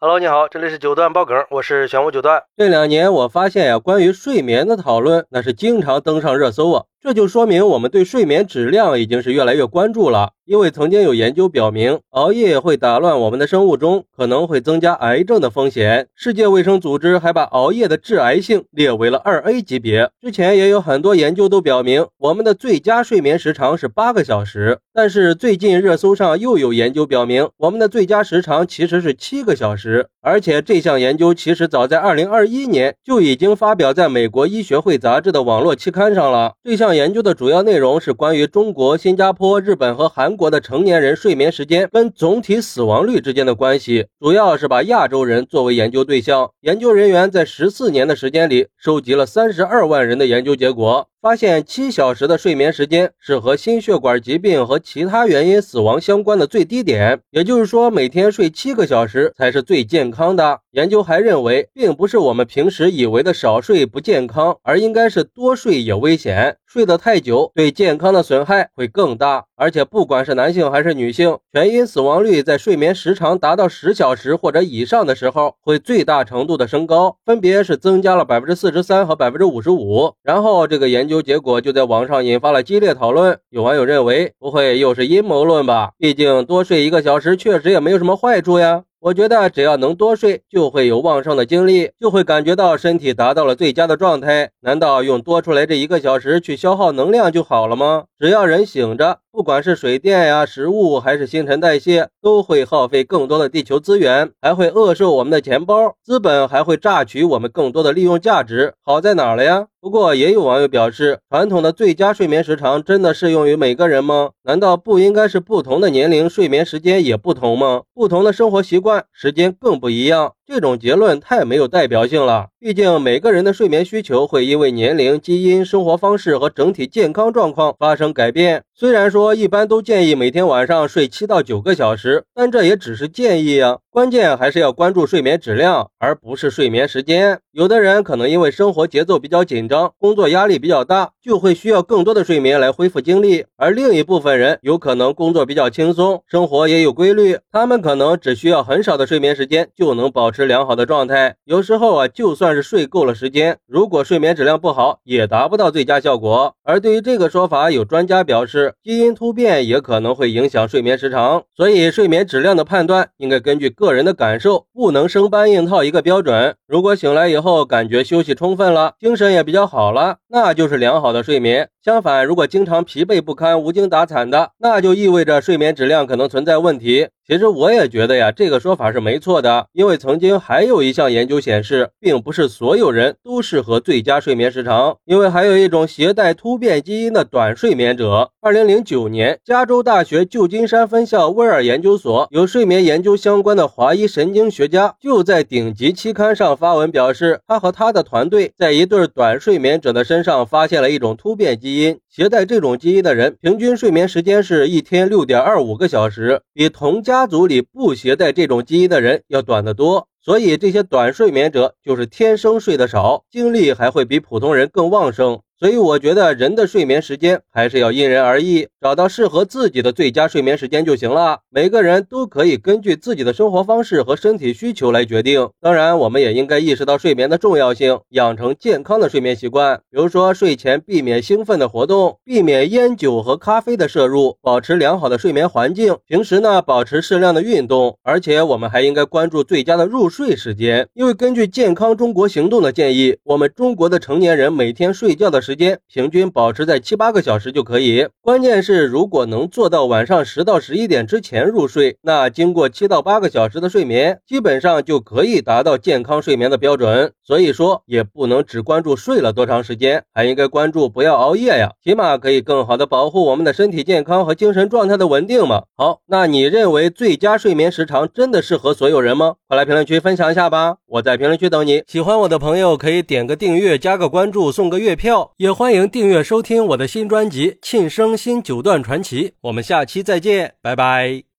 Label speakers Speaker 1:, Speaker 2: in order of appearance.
Speaker 1: Hello，你好，这里是九段爆梗，我是玄武九段。
Speaker 2: 这两年我发现呀，关于睡眠的讨论那是经常登上热搜啊，这就说明我们对睡眠质量已经是越来越关注了。因为曾经有研究表明，熬夜会打乱我们的生物钟，可能会增加癌症的风险。世界卫生组织还把熬夜的致癌性列为了二 A 级别。之前也有很多研究都表明，我们的最佳睡眠时长是八个小时，但是最近热搜上又有研究表明，我们的最佳时长其实是七个小时。而且这项研究其实早在二零二一年就已经发表在美国医学会杂志的网络期刊上了。这项研究的主要内容是关于中国、新加坡、日本和韩国的成年人睡眠时间跟总体死亡率之间的关系，主要是把亚洲人作为研究对象。研究人员在十四年的时间里收集了三十二万人的研究结果。发现七小时的睡眠时间是和心血管疾病和其他原因死亡相关的最低点，也就是说，每天睡七个小时才是最健康的。研究还认为，并不是我们平时以为的少睡不健康，而应该是多睡也危险。睡得太久，对健康的损害会更大。而且，不管是男性还是女性，全因死亡率在睡眠时长达到十小时或者以上的时候，会最大程度的升高，分别是增加了百分之四十三和百分之五十五。然后，这个研究结果就在网上引发了激烈讨论。有网友认为，不会又是阴谋论吧？毕竟多睡一个小时确实也没有什么坏处呀。我觉得只要能多睡，就会有旺盛的精力，就会感觉到身体达到了最佳的状态。难道用多出来这一个小时去消耗能量就好了吗？只要人醒着。不管是水电呀、食物还是新陈代谢，都会耗费更多的地球资源，还会饿瘦我们的钱包，资本还会榨取我们更多的利用价值。好在哪儿了呀？不过也有网友表示，传统的最佳睡眠时长真的适用于每个人吗？难道不应该是不同的年龄睡眠时间也不同吗？不同的生活习惯，时间更不一样。这种结论太没有代表性了。毕竟每个人的睡眠需求会因为年龄、基因、生活方式和整体健康状况发生改变。虽然说一般都建议每天晚上睡七到九个小时，但这也只是建议啊。关键还是要关注睡眠质量，而不是睡眠时间。有的人可能因为生活节奏比较紧张，工作压力比较大，就会需要更多的睡眠来恢复精力；而另一部分人有可能工作比较轻松，生活也有规律，他们可能只需要很少的睡眠时间就能保持良好的状态。有时候啊，就算是睡够了时间，如果睡眠质量不好，也达不到最佳效果。而对于这个说法，有专家表示，基因突变也可能会影响睡眠时长，所以睡眠质量的判断应该根据个。个人的感受不能生搬硬套一个标准。如果醒来以后感觉休息充分了，精神也比较好了，那就是良好的睡眠。相反，如果经常疲惫不堪、无精打采的，那就意味着睡眠质量可能存在问题。其实我也觉得呀，这个说法是没错的，因为曾经还有一项研究显示，并不是所有人都适合最佳睡眠时长，因为还有一种携带突变基因的短睡眠者。二零零九年，加州大学旧金山分校威尔研究所有睡眠研究相关的华裔神经学家就在顶级期刊上发文表示，他和他的团队在一对短睡眠者的身上发现了一种突变基因，携带这种基因的人平均睡眠时间是一天六点二五个小时，比同家。家族里不携带这种基因的人要短得多，所以这些短睡眠者就是天生睡得少，精力还会比普通人更旺盛。所以我觉得人的睡眠时间还是要因人而异，找到适合自己的最佳睡眠时间就行了。每个人都可以根据自己的生活方式和身体需求来决定。当然，我们也应该意识到睡眠的重要性，养成健康的睡眠习惯。比如说，睡前避免兴奋的活动，避免烟酒和咖啡的摄入，保持良好的睡眠环境。平时呢，保持适量的运动，而且我们还应该关注最佳的入睡时间。因为根据健康中国行动的建议，我们中国的成年人每天睡觉的。时间平均保持在七八个小时就可以，关键是如果能做到晚上十到十一点之前入睡，那经过七到八个小时的睡眠，基本上就可以达到健康睡眠的标准。所以说，也不能只关注睡了多长时间，还应该关注不要熬夜呀，起码可以更好的保护我们的身体健康和精神状态的稳定嘛。好，那你认为最佳睡眠时长真的适合所有人吗？快来评论区分享一下吧，我在评论区等你。喜欢我的朋友可以点个订阅，加个关注，送个月票。也欢迎订阅收听我的新专辑《庆生新九段传奇》，我们下期再见，拜拜。